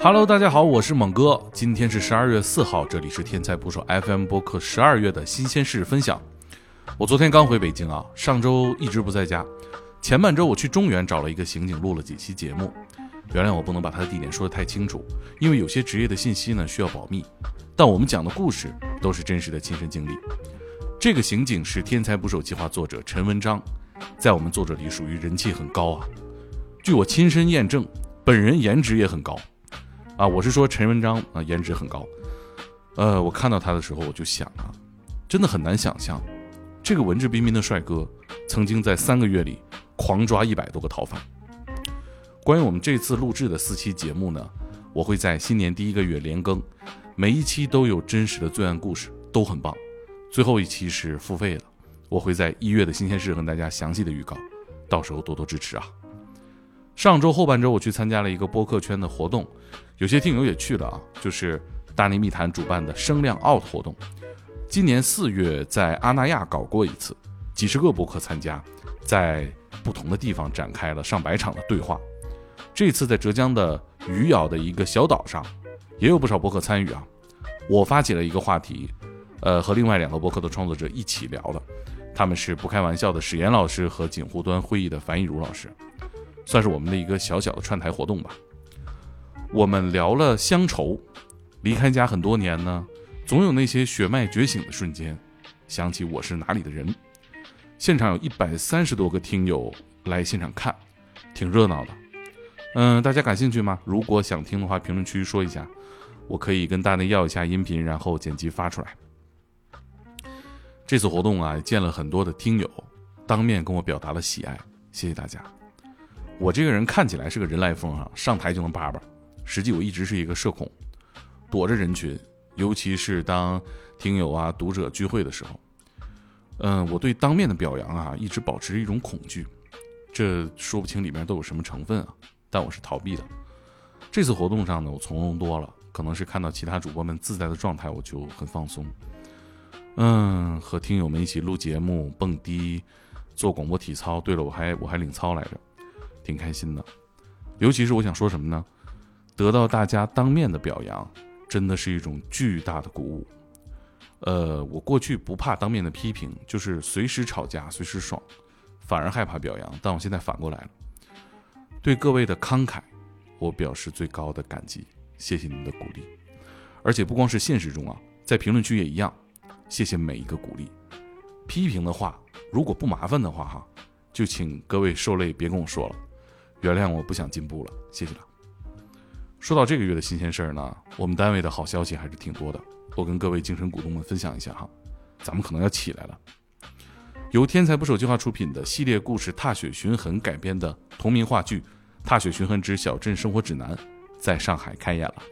Hello，大家好，我是猛哥。今天是十二月四号，这里是天才捕手 FM 播客十二月的新鲜事分享。我昨天刚回北京啊，上周一直不在家。前半周我去中原找了一个刑警录了几期节目。原谅我不能把他的地点说得太清楚，因为有些职业的信息呢需要保密。但我们讲的故事都是真实的亲身经历。这个刑警是天才捕手计划作者陈文章，在我们作者里属于人气很高啊。据我亲身验证，本人颜值也很高。啊，我是说陈文章啊，颜值很高。呃，我看到他的时候，我就想啊，真的很难想象，这个文质彬彬的帅哥，曾经在三个月里狂抓一百多个逃犯。关于我们这次录制的四期节目呢，我会在新年第一个月连更，每一期都有真实的罪案故事，都很棒。最后一期是付费的，我会在一月的新鲜事和大家详细的预告，到时候多多支持啊。上周后半周，我去参加了一个播客圈的活动，有些听友也去了啊，就是大内密谈主办的声量 out 活动。今年四月在阿那亚搞过一次，几十个播客参加，在不同的地方展开了上百场的对话。这次在浙江的余姚的一个小岛上，也有不少播客参与啊。我发起了一个话题，呃，和另外两个播客的创作者一起聊的，他们是不开玩笑的史岩老师和锦湖端会议的樊一茹老师。算是我们的一个小小的串台活动吧。我们聊了乡愁，离开家很多年呢，总有那些血脉觉醒的瞬间，想起我是哪里的人。现场有一百三十多个听友来现场看，挺热闹的。嗯，大家感兴趣吗？如果想听的话，评论区说一下，我可以跟大内要一下音频，然后剪辑发出来。这次活动啊，见了很多的听友，当面跟我表达了喜爱，谢谢大家。我这个人看起来是个人来疯啊，上台就能叭叭，实际我一直是一个社恐，躲着人群，尤其是当听友啊、读者聚会的时候，嗯，我对当面的表扬啊，一直保持着一种恐惧，这说不清里面都有什么成分啊，但我是逃避的。这次活动上呢，我从容多了，可能是看到其他主播们自在的状态，我就很放松。嗯，和听友们一起录节目、蹦迪、做广播体操，对了，我还我还领操来着。挺开心的，尤其是我想说什么呢？得到大家当面的表扬，真的是一种巨大的鼓舞。呃，我过去不怕当面的批评，就是随时吵架随时爽，反而害怕表扬。但我现在反过来了，对各位的慷慨，我表示最高的感激，谢谢你们的鼓励。而且不光是现实中啊，在评论区也一样，谢谢每一个鼓励。批评的话，如果不麻烦的话哈，就请各位受累别跟我说了。原谅我不想进步了，谢谢了。说到这个月的新鲜事儿呢，我们单位的好消息还是挺多的，我跟各位精神股东们分享一下哈，咱们可能要起来了。由天才捕手计划出品的系列故事《踏雪寻痕》改编的同名话剧《踏雪寻痕之小镇生活指南》在上海开演了，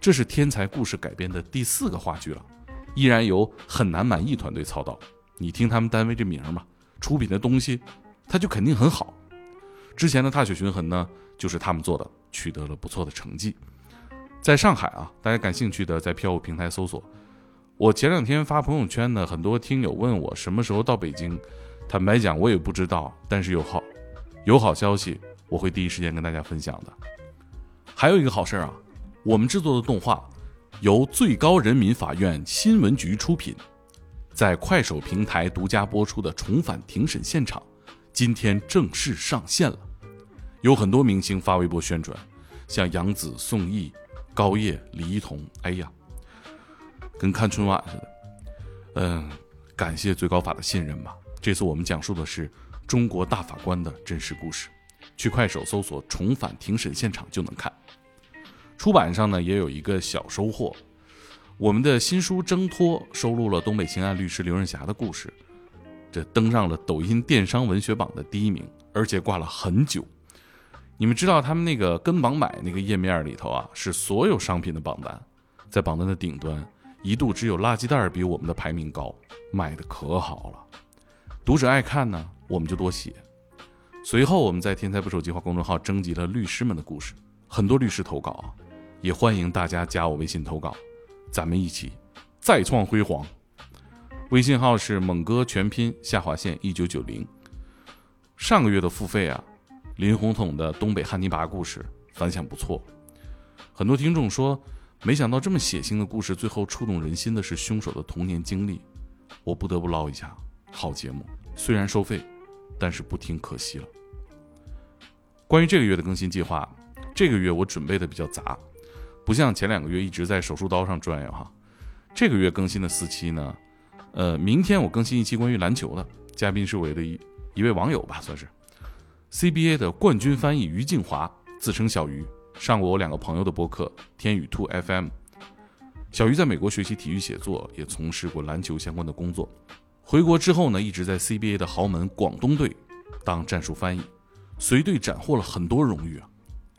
这是天才故事改编的第四个话剧了，依然由很难满意团队操刀。你听他们单位这名儿嘛，出品的东西，它就肯定很好。之前的踏雪寻痕呢，就是他们做的，取得了不错的成绩。在上海啊，大家感兴趣的在票务平台搜索。我前两天发朋友圈呢，很多听友问我什么时候到北京。坦白讲，我也不知道，但是有好有好消息，我会第一时间跟大家分享的。还有一个好事啊，我们制作的动画由最高人民法院新闻局出品，在快手平台独家播出的《重返庭审现场》，今天正式上线了。有很多明星发微博宣传，像杨紫、宋轶、高叶、李一桐，哎呀，跟看春晚似的。嗯，感谢最高法的信任吧。这次我们讲述的是中国大法官的真实故事，去快手搜索“重返庭审现场”就能看。出版上呢也有一个小收获，我们的新书《挣脱》收录了东北刑案律师刘仁霞的故事，这登上了抖音电商文学榜的第一名，而且挂了很久。你们知道他们那个跟榜买那个页面里头啊，是所有商品的榜单，在榜单的顶端，一度只有垃圾袋比我们的排名高，卖的可好了。读者爱看呢，我们就多写。随后我们在天才不手计划公众号征集了律师们的故事，很多律师投稿，也欢迎大家加我微信投稿，咱们一起再创辉煌。微信号是猛哥全拼下划线一九九零。上个月的付费啊。林红统的东北汉尼拔故事反响不错，很多听众说，没想到这么血腥的故事，最后触动人心的是凶手的童年经历。我不得不唠一下，好节目虽然收费，但是不听可惜了。关于这个月的更新计划，这个月我准备的比较杂，不像前两个月一直在手术刀上转悠哈。这个月更新的四期呢，呃，明天我更新一期关于篮球的，嘉宾是我的一一位网友吧，算是 CBA 的冠军翻译于静华，自称小鱼，上过我两个朋友的播客天宇兔 FM。小鱼在美国学习体育写作，也从事过篮球相关的工作。回国之后呢，一直在 CBA 的豪门广东队当战术翻译，随队斩获了很多荣誉啊，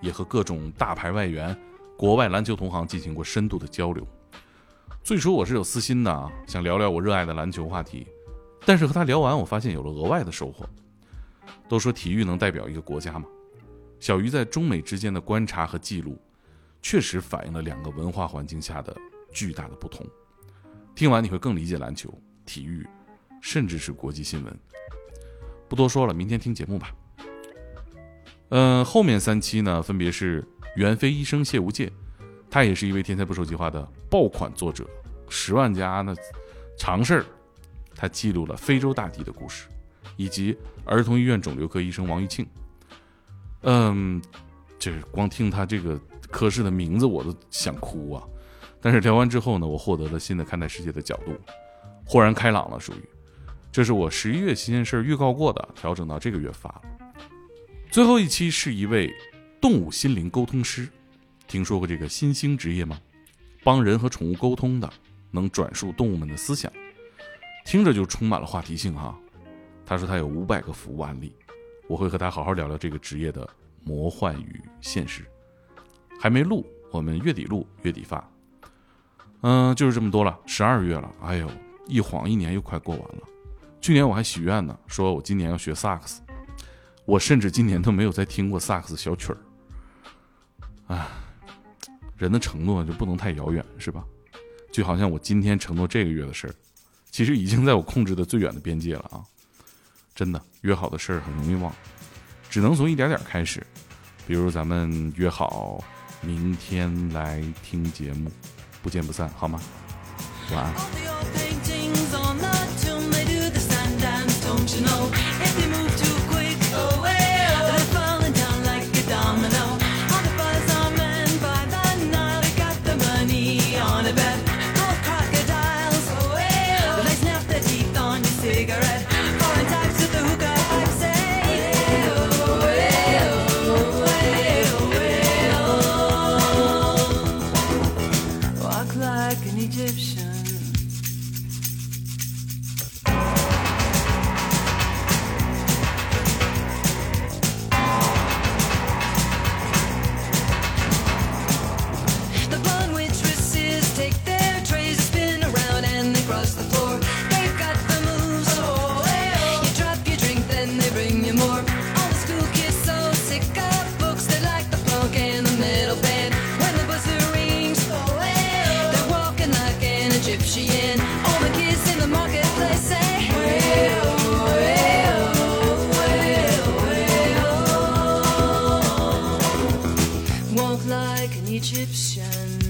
也和各种大牌外援、国外篮球同行进行过深度的交流。最初我是有私心的啊，想聊聊我热爱的篮球话题，但是和他聊完，我发现有了额外的收获。都说体育能代表一个国家嘛，小鱼在中美之间的观察和记录，确实反映了两个文化环境下的。巨大的不同，听完你会更理解篮球、体育，甚至是国际新闻。不多说了，明天听节目吧。嗯，后面三期呢，分别是袁飞医生谢无界，他也是一位天才不手计划的爆款作者，十万加那常事儿，他记录了非洲大地的故事，以及儿童医院肿瘤科医生王玉庆。嗯，这光听他这个科室的名字，我都想哭啊。但是聊完之后呢，我获得了新的看待世界的角度，豁然开朗了。属于，这是我十一月新鲜事儿预告过的，调整到这个月发了。最后一期是一位动物心灵沟通师，听说过这个新兴职业吗？帮人和宠物沟通的，能转述动物们的思想，听着就充满了话题性哈。他说他有五百个服务案例，我会和他好好聊聊这个职业的魔幻与现实。还没录，我们月底录，月底发。嗯，就是这么多了。十二月了，哎呦，一晃一年又快过完了。去年我还许愿呢，说我今年要学萨克斯。我甚至今年都没有再听过萨克斯小曲儿。哎，人的承诺就不能太遥远，是吧？就好像我今天承诺这个月的事儿，其实已经在我控制的最远的边界了啊！真的，约好的事儿很容易忘，只能从一点点开始。比如咱们约好明天来听节目。不见不散，好吗？晚安。Like an Egyptian.